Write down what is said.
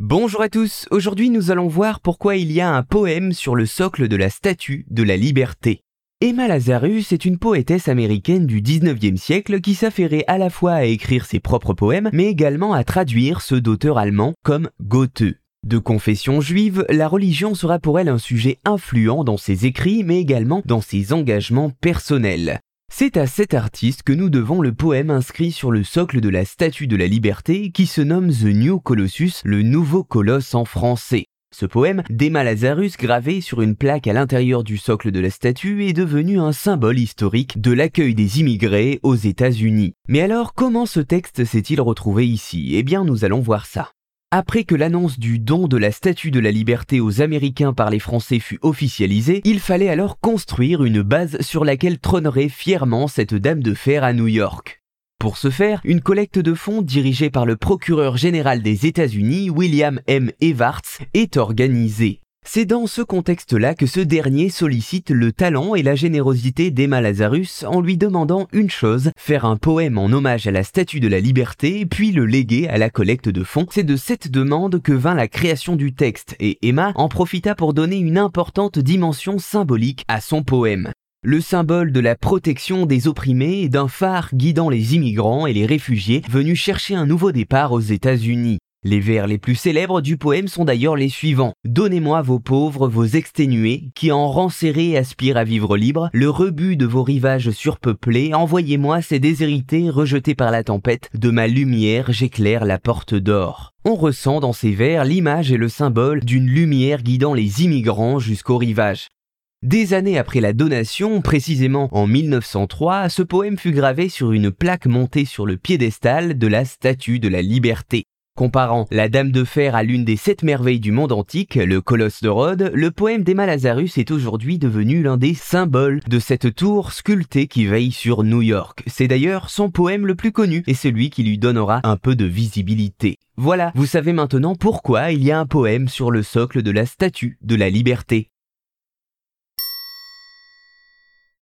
Bonjour à tous, aujourd'hui nous allons voir pourquoi il y a un poème sur le socle de la statue de la liberté. Emma Lazarus est une poétesse américaine du 19e siècle qui s'affairait à la fois à écrire ses propres poèmes mais également à traduire ceux d'auteurs allemands comme Goethe. De confession juive, la religion sera pour elle un sujet influent dans ses écrits mais également dans ses engagements personnels. C'est à cet artiste que nous devons le poème inscrit sur le socle de la Statue de la Liberté qui se nomme The New Colossus, le nouveau colosse en français. Ce poème, d'Emma Lazarus gravé sur une plaque à l'intérieur du socle de la statue, est devenu un symbole historique de l'accueil des immigrés aux États-Unis. Mais alors, comment ce texte s'est-il retrouvé ici? Eh bien, nous allons voir ça. Après que l'annonce du don de la Statue de la Liberté aux Américains par les Français fut officialisée, il fallait alors construire une base sur laquelle trônerait fièrement cette dame de fer à New York. Pour ce faire, une collecte de fonds dirigée par le procureur général des États-Unis, William M. Evarts, est organisée. C'est dans ce contexte-là que ce dernier sollicite le talent et la générosité d'Emma Lazarus en lui demandant une chose, faire un poème en hommage à la Statue de la Liberté, puis le léguer à la collecte de fonds. C'est de cette demande que vint la création du texte, et Emma en profita pour donner une importante dimension symbolique à son poème. Le symbole de la protection des opprimés et d'un phare guidant les immigrants et les réfugiés venus chercher un nouveau départ aux États-Unis. Les vers les plus célèbres du poème sont d'ailleurs les suivants. Donnez-moi vos pauvres, vos exténués, qui en rang serré aspirent à vivre libre, le rebut de vos rivages surpeuplés, envoyez-moi ces déshérités rejetés par la tempête, de ma lumière j'éclaire la porte d'or. On ressent dans ces vers l'image et le symbole d'une lumière guidant les immigrants jusqu'au rivage. Des années après la donation, précisément en 1903, ce poème fut gravé sur une plaque montée sur le piédestal de la Statue de la Liberté. Comparant la Dame de Fer à l'une des sept merveilles du monde antique, le Colosse de Rhodes, le poème d'Emma Lazarus est aujourd'hui devenu l'un des symboles de cette tour sculptée qui veille sur New York. C'est d'ailleurs son poème le plus connu et celui qui lui donnera un peu de visibilité. Voilà, vous savez maintenant pourquoi il y a un poème sur le socle de la statue de la liberté.